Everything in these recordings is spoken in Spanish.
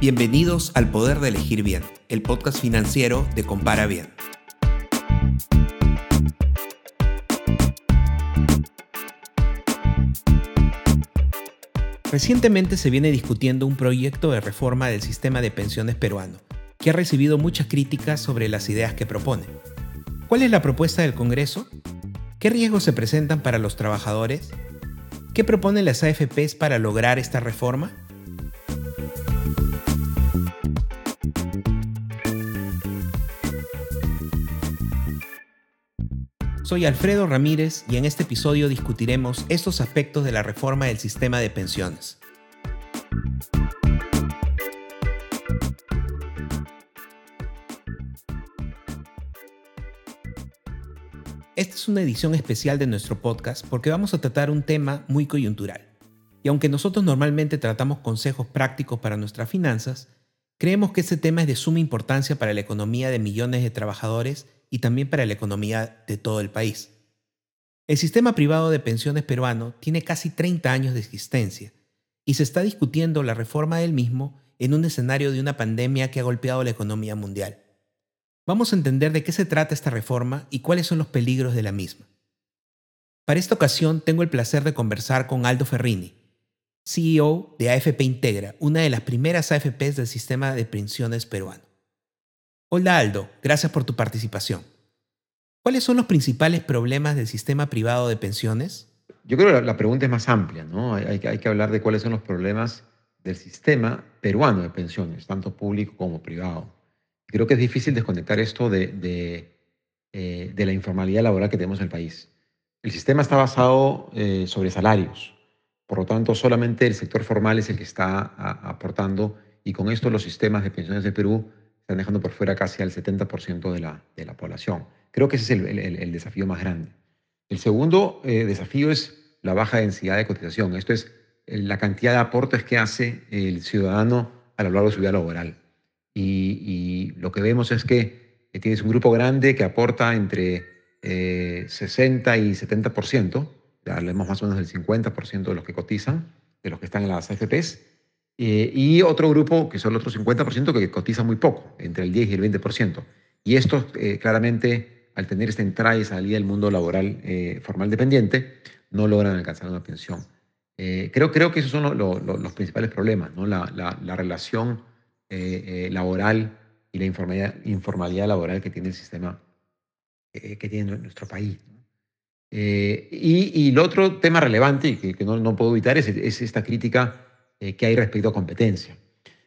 Bienvenidos al Poder de Elegir Bien, el podcast financiero de Compara Bien. Recientemente se viene discutiendo un proyecto de reforma del sistema de pensiones peruano, que ha recibido muchas críticas sobre las ideas que propone. ¿Cuál es la propuesta del Congreso? ¿Qué riesgos se presentan para los trabajadores? ¿Qué proponen las AFPs para lograr esta reforma? Soy Alfredo Ramírez y en este episodio discutiremos estos aspectos de la reforma del sistema de pensiones. Esta es una edición especial de nuestro podcast porque vamos a tratar un tema muy coyuntural. Y aunque nosotros normalmente tratamos consejos prácticos para nuestras finanzas, creemos que este tema es de suma importancia para la economía de millones de trabajadores y también para la economía de todo el país. El sistema privado de pensiones peruano tiene casi 30 años de existencia y se está discutiendo la reforma del mismo en un escenario de una pandemia que ha golpeado la economía mundial. Vamos a entender de qué se trata esta reforma y cuáles son los peligros de la misma. Para esta ocasión tengo el placer de conversar con Aldo Ferrini, CEO de AFP Integra, una de las primeras AFPs del sistema de pensiones peruano. Hola Aldo, gracias por tu participación. ¿Cuáles son los principales problemas del sistema privado de pensiones? Yo creo que la, pregunta es más amplia, ¿no? Hay, hay, que hablar de cuáles son los problemas del sistema peruano de pensiones, tanto público como privado. Creo que es difícil desconectar esto de, eh, de, la informalidad laboral que tenemos en el país. El sistema está basado eh, sobre salarios, por lo tanto solamente el sector formal es el que está aportando y con esto los sistemas de pensiones de Perú están dejando por fuera casi al 70% de la, de la población. Creo que ese es el, el, desafío más grande. El segundo eh, desafío es la baja densidad de cotización. Esto es la cantidad de aportes que hace el ciudadano a lo largo de su vida laboral y, lo que vemos es que tienes un grupo grande que aporta entre 60 eh, y 70%, ya hablemos más o menos del 50% de los que cotizan, de los que están en las AFPs, eh, y otro grupo que son el otro 50% que cotiza muy poco, entre el 10 y el 20%. Y estos eh, claramente, al tener esta entrada y salida del mundo laboral formal dependiente, no logran alcanzar una pensión. creo, creo que esos son los principales problemas, ¿no? la, la, la relación eh, eh, laboral y la informalidad, laboral que tiene el sistema eh, que tiene nuestro país. y, el otro tema relevante, que, no, no, puedo evitar, es esta crítica que hay respecto a competencia.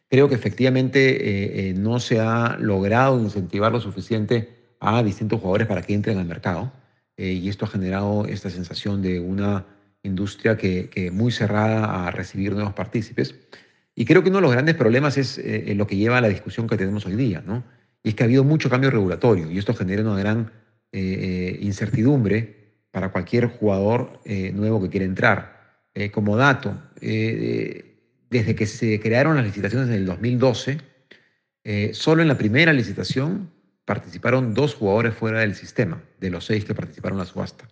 Creo que efectivamente no se ha logrado incentivar lo suficiente a distintos jugadores para que entren al mercado. y esto ha generado esta sensación de una industria que, que muy cerrada a recibir nuevos partícipes. Y creo que uno de los grandes problemas es eh, eh, lo que lleva a la discusión que tenemos hoy día, ¿no? Y es que ha habido mucho cambio regulatorio y esto genera una gran eh, incertidumbre para cualquier jugador nuevo que quiera entrar. como dato, desde que se crearon las licitaciones en el 2012, solo en la primera licitación participaron dos jugadores fuera del sistema, de los seis que participaron en la subasta.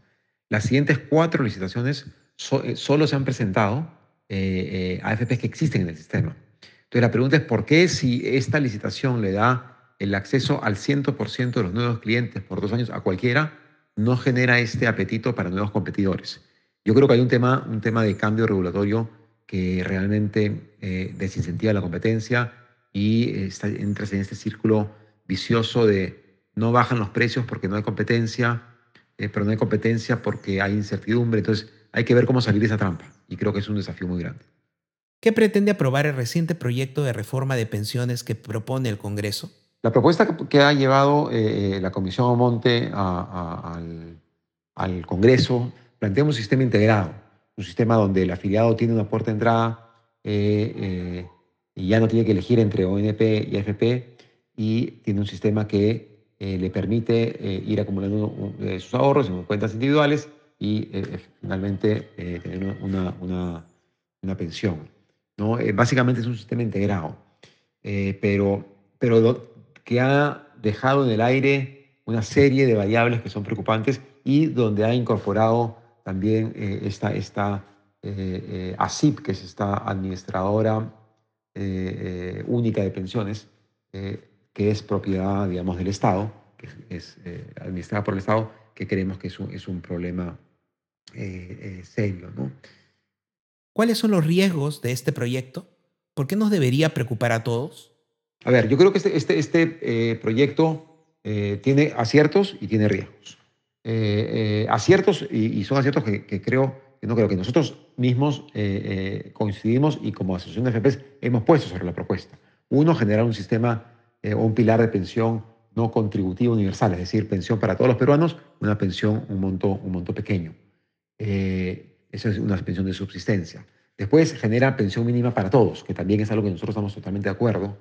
Las siguientes cuatro licitaciones solo se han presentado eh, eh AFPs que existen en el sistema. Entonces la pregunta es por qué si esta licitación le da el acceso al 100% de los nuevos clientes por dos años a cualquiera, no genera este apetito para nuevos competidores. Yo creo que hay un tema, un tema de cambio regulatorio que realmente eh, desincentiva la competencia y está, entras en este círculo vicioso de no bajan los precios porque no hay competencia, eh, pero no hay competencia porque hay incertidumbre. Entonces hay que ver cómo salir de esa trampa y creo que es un desafío muy grande. ¿Qué pretende aprobar el reciente proyecto de reforma de pensiones que propone el Congreso? La propuesta que ha llevado eh, eh, la Comisión Omonte al, al, Congreso plantea un sistema integrado, un sistema donde el afiliado tiene una puerta de entrada eh, y ya no tiene que elegir entre ONP y AFP y tiene un sistema que le permite ir acumulando sus ahorros en cuentas individuales y eh, finalmente eh, tener una, una, una, pensión. ¿no? Eh, básicamente es un sistema integrado, pero, pero que ha dejado en el aire una serie de variables que son preocupantes y donde ha incorporado también esta, esta ASIP, que es esta administradora única de pensiones, que es propiedad, digamos, del Estado, que es, administrada por el Estado, que creemos que es un, es un problema serio. ¿no? ¿Cuáles son los riesgos de este proyecto? ¿Por qué nos debería preocupar a todos? A ver, yo creo que este, este, este proyecto tiene aciertos y tiene riesgos. Eh, eh, aciertos, y, son aciertos que, creo, que no creo que nosotros mismos eh, coincidimos y como asociación de FPs hemos puesto sobre la propuesta. Uno, generar un sistema o un pilar de pensión no contributivo universal, es decir, pensión para todos los peruanos, una pensión, un monto, un monto pequeño. eso es una pensión de subsistencia. Después genera pensión mínima para todos, que también es algo que nosotros estamos totalmente de acuerdo.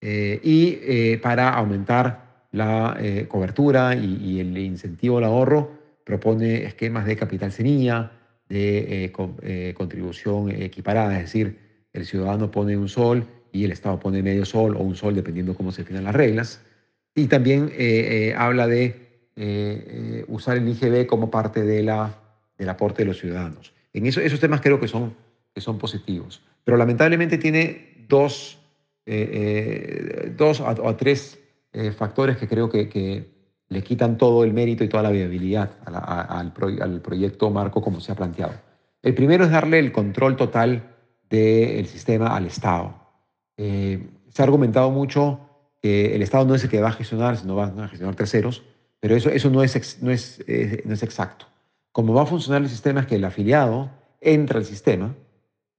y para aumentar la eh, cobertura y, el incentivo al ahorro, propone esquemas de capital semilla, de eh, eh, contribución equiparada, es decir, el ciudadano pone un sol y el Estado pone medio sol o un sol, dependiendo cómo se definan las reglas. Y también habla de usar el IGB como parte de la, del aporte de los ciudadanos. En eso, esos temas creo que son, que son positivos. Pero lamentablemente tiene dos, dos o tres eh, factores que creo que, le quitan todo el mérito y toda la viabilidad al, proyecto marco como se ha planteado. El primero es darle el control total del sistema al Estado. Eh, se ha argumentado mucho que el Estado no es el que va a gestionar, sino van a gestionar terceros, pero eso, eso no, es, no, es, eh, no es exacto. Como va a funcionar el sistema es que el afiliado entra al sistema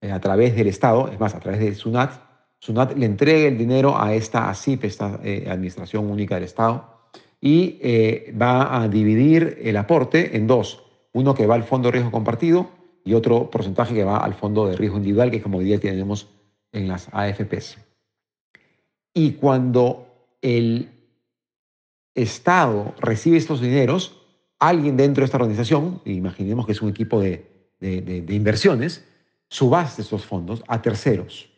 a través del Estado, es más, a través de SUNAT, SUNAT le entrega el dinero a esta ASIP, esta eh, Administración Única del Estado, y eh, va a dividir el aporte en dos. Uno que va al fondo de riesgo compartido y otro porcentaje que va al fondo de riesgo individual, que es como hoy día tenemos en las AFPs. Y cuando el Estado recibe estos dineros, alguien dentro de esta organización, imaginemos que es un equipo de, de inversiones, subasta estos fondos a terceros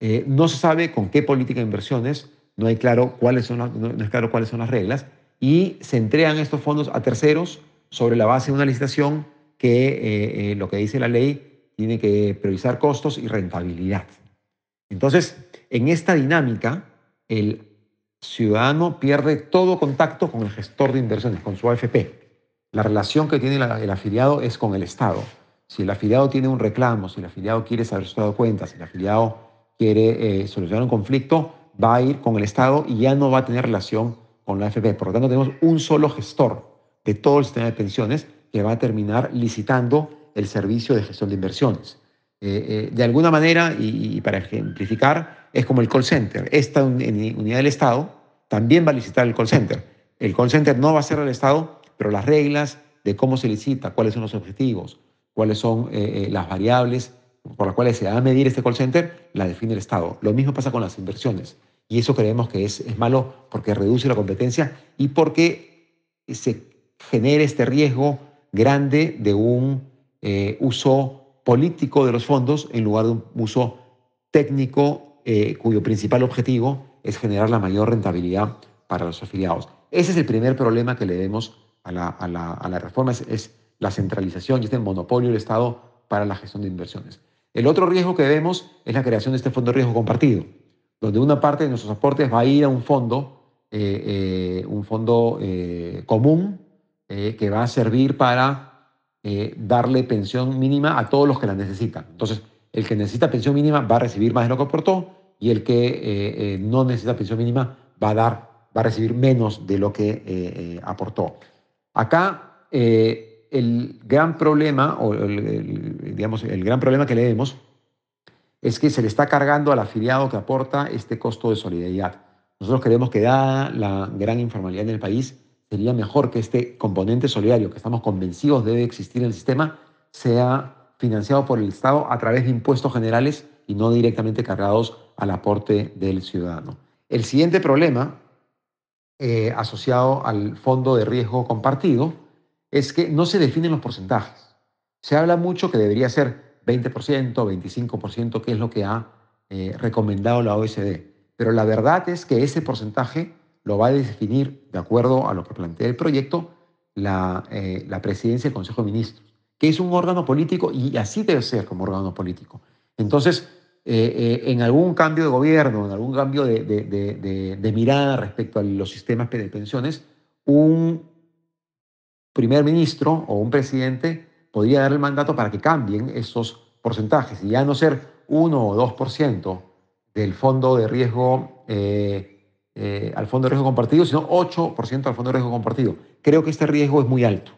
eh, no se sabe con qué política de inversiones, no, hay claro cuáles son no es claro cuáles son las reglas, y se entregan estos fondos a terceros sobre la base de una licitación que eh, eh, lo que dice la ley tiene que priorizar costos y rentabilidad. Entonces, en esta dinámica, el ciudadano pierde todo contacto con el gestor de inversiones, con su AFP. La relación que tiene el afiliado es con el Estado. Si el afiliado tiene un reclamo, si el afiliado quiere saber su estado de cuentas, si el afiliado quiere eh, solucionar un conflicto, va a ir con el Estado y ya no va a tener relación con la AFP. Por lo tanto, tenemos un solo gestor de todo el sistema de pensiones que va a terminar licitando el servicio de gestión de inversiones. Eh, eh, de alguna manera, y, para ejemplificar, es como el call center. Esta unidad del Estado también va a licitar el call center. El call center no va a ser el Estado, pero las reglas de cómo se licita, cuáles son los objetivos, cuáles son las variables por las cuales se va a medir este call center, la define el Estado. Lo mismo pasa con las inversiones. Y eso creemos que es, malo porque reduce la competencia y porque se genera este riesgo grande de un eh, uso político de los fondos en lugar de un uso técnico eh, cuyo principal objetivo es generar la mayor rentabilidad para los afiliados. Ese es el primer problema que le vemos a la, a reforma, es, la centralización y este monopolio del Estado para la gestión de inversiones. El otro riesgo que vemos es la creación de este fondo de riesgo compartido, donde una parte de nuestros aportes va a ir a un fondo, eh, eh, un fondo eh, común que va a servir para darle pensión mínima a todos los que la necesitan. Entonces, el que necesita pensión mínima va a recibir más de lo que aportó y el que no necesita pensión mínima va a, dar, va a recibir menos de lo que aportó. Acá el gran problema, o digamos, el gran problema que le vemos es que se le está cargando al afiliado que aporta este costo de solidaridad. Nosotros creemos que dada la gran informalidad en el país, sería mejor que este componente solidario que estamos convencidos debe existir en el sistema sea financiado por el Estado a través de impuestos generales y no directamente cargados al aporte del ciudadano. El siguiente problema eh, asociado al fondo de riesgo compartido es que no se definen los porcentajes. Se habla mucho que debería ser 20%, 25%, que es lo que ha eh, recomendado la OECD. Pero la verdad es que ese porcentaje lo va a definir, de acuerdo a lo que plantea el proyecto, la, eh, la presidencia del Consejo de Ministros, que es un órgano político y así debe ser como órgano político. Entonces, eh, en algún cambio de gobierno, en algún cambio de, de, mirada respecto a los sistemas de pensiones, un primer ministro o un presidente podría dar el mandato para que cambien esos porcentajes y ya no ser 1 o 2% del fondo de riesgo eh, al fondo de riesgo compartido, sino 8% al fondo de riesgo compartido. Creo que este riesgo es muy alto.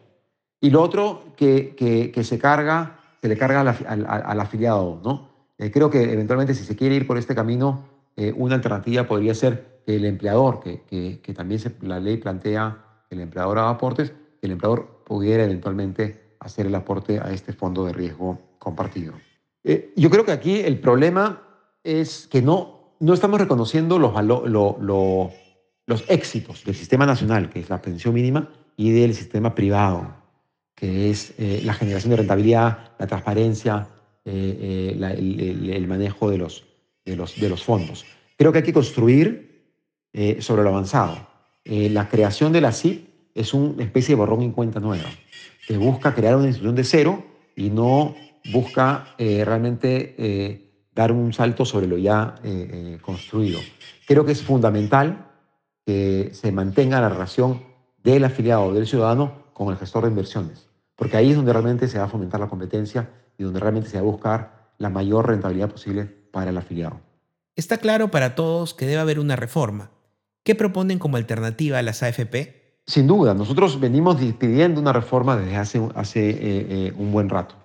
Y lo otro que, que, se carga, se le carga al, afiliado, ¿no? Eh, creo que eventualmente si se quiere ir por este camino, eh, una alternativa podría ser que el empleador, que, que también la ley plantea que el empleador haga aportes, el empleador pudiera eventualmente hacer el aporte a este fondo de riesgo compartido. yo creo que aquí el problema es que no no estamos reconociendo los, los éxitos del sistema nacional, que es la pensión mínima, y del sistema privado, que es eh, la generación de rentabilidad, la transparencia, eh, eh, el, manejo de los, de, los, de los fondos. Creo que hay que construir sobre lo avanzado. la creación de la CIP es una especie de borrón en cuenta nueva, que busca crear una institución de cero y no busca realmente dar un salto sobre lo ya eh, eh, construido. Creo que es fundamental que se mantenga la relación del afiliado, del ciudadano, con el gestor de inversiones, porque ahí es donde realmente se va a fomentar la competencia y donde realmente se va a buscar la mayor rentabilidad posible para el afiliado. Está claro para todos que debe haber una reforma. ¿Qué proponen como alternativa a las AFP? Sin duda, nosotros venimos pidiendo una reforma desde hace, hace eh, un buen rato.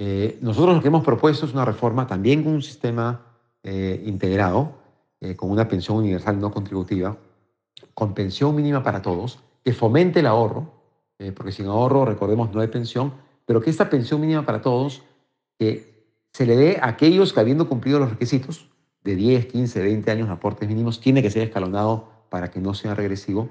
Eh, nosotros lo que hemos propuesto es una reforma también con un sistema eh, integrado, eh, con una pensión universal no contributiva, con pensión mínima para todos, que fomente el ahorro, porque sin ahorro, recordemos, no hay pensión, pero que esta pensión mínima para todos que se le dé a aquellos que habiendo cumplido los requisitos de 10, 15, 20 años de aportes mínimos, tiene que ser escalonado para que no sea regresivo,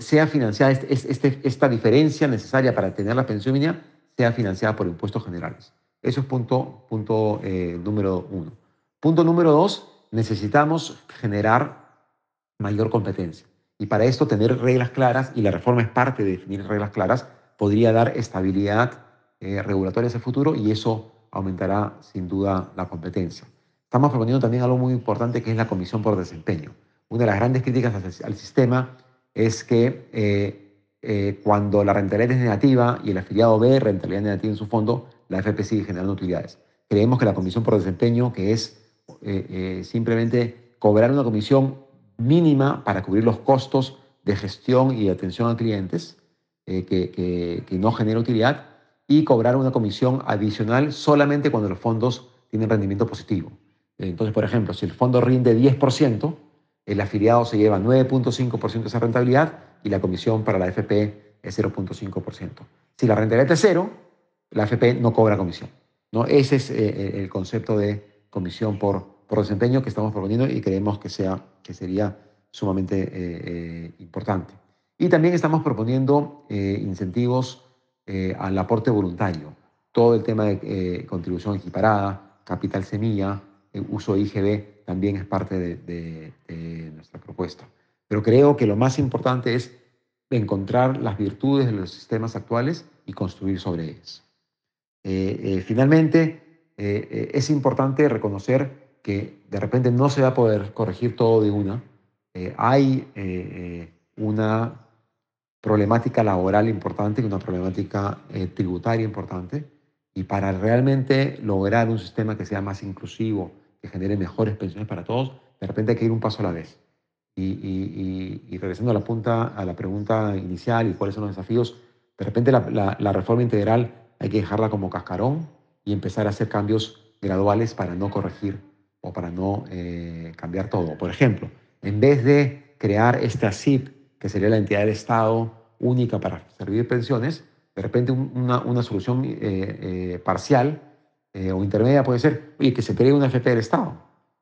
sea financiada este, este, esta diferencia necesaria para tener la pensión mínima sea financiada por impuestos generales. Eso es punto, punto eh, número uno. Punto número dos, necesitamos generar mayor competencia. Y para esto tener reglas claras, y la reforma es parte de definir reglas claras, podría dar estabilidad eh, regulatoria hacia el futuro y eso aumentará sin duda la competencia. Estamos proponiendo también algo muy importante que es la comisión por desempeño. Una de las grandes críticas al sistema es que eh, eh, cuando la rentabilidad es negativa y el afiliado ve rentabilidad negativa en su fondo, la FP sigue generando utilidades. Creemos que la comisión por desempeño, que es eh, eh, simplemente cobrar una comisión mínima para cubrir los costos de gestión y atención a clientes, que, que, no genera utilidad, y cobrar una comisión adicional solamente cuando los fondos tienen rendimiento positivo. Entonces, por ejemplo, si el fondo rinde 10%, el afiliado se lleva 9.5% de esa rentabilidad y la comisión para la AFP es 0.5%. Si la rentabilidad es cero, la AFP no cobra comisión. ¿no? Ese es eh, eh, el concepto de comisión por, por desempeño que estamos proponiendo y creemos que, sea, que sería sumamente eh, importante. Y también estamos proponiendo incentivos al aporte voluntario. Todo el tema de contribución equiparada, capital semilla, uso IGB también es parte de nuestra propuesta. Pero creo que lo más importante es encontrar las virtudes de los sistemas actuales y construir sobre ellas. Eh, eh, finalmente, eh, es importante reconocer que de repente no se va a poder corregir todo de una. hay una problemática laboral importante, una problemática tributaria importante, y para realmente lograr un sistema que sea más inclusivo, que genere mejores pensiones para todos, de repente hay que ir un paso a la vez. Y, regresando a la, punta, a la pregunta inicial y cuáles son los desafíos, de repente la, reforma integral hay que dejarla como cascarón y empezar a hacer cambios graduales para no corregir o para no eh, cambiar todo. Por ejemplo, en vez de crear esta CIP, que sería la entidad del Estado única para servir pensiones, de repente una, una solución eh, eh, parcial o intermedia puede ser, oye, que se cree una FP del Estado.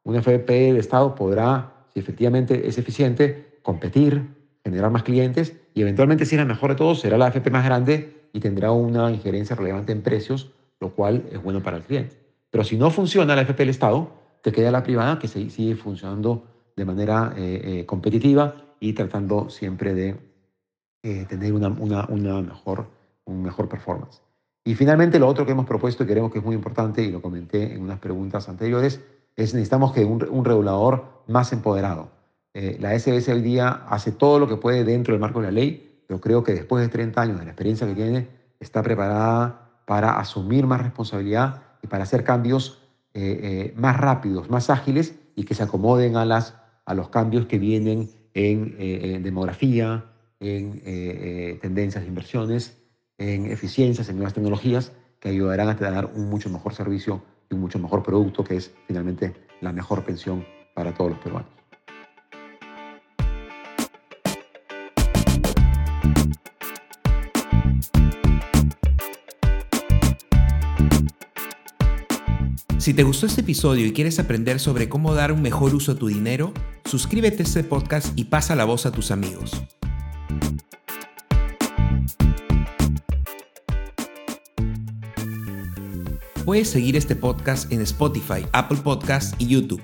Una FP del Estado podrá si efectivamente es eficiente, competir, generar más clientes y eventualmente, si es la mejor de todos, será la AFP más grande y tendrá una injerencia relevante en precios, lo cual es bueno para el cliente. Pero si no funciona la AFP del Estado, te queda la privada que sigue funcionando de manera eh, eh, competitiva y tratando siempre de eh, tener una, una, una, mejor, un mejor performance. Y finalmente, lo otro que hemos propuesto y creemos que es muy importante, y lo comenté en unas preguntas anteriores, es necesitamos que un, un regulador más empoderado. Eh, la SBS hoy día hace todo lo que puede dentro del marco de la ley, pero creo que después de 30 años de la experiencia que tiene, está preparada para asumir más responsabilidad y para hacer cambios eh, eh, más rápidos, más ágiles y que se acomoden a, las, a los cambios que vienen en, demografía, en tendencias de inversiones, en eficiencias, en nuevas tecnologías que ayudarán a dar un mucho mejor servicio y un mucho mejor producto que es finalmente la mejor pensión para todos los peruanos. Si te gustó este episodio y quieres aprender sobre cómo dar un mejor uso a tu dinero, suscríbete a este podcast y pasa la voz a tus amigos. Puedes seguir este podcast en Spotify, Apple Podcasts y YouTube.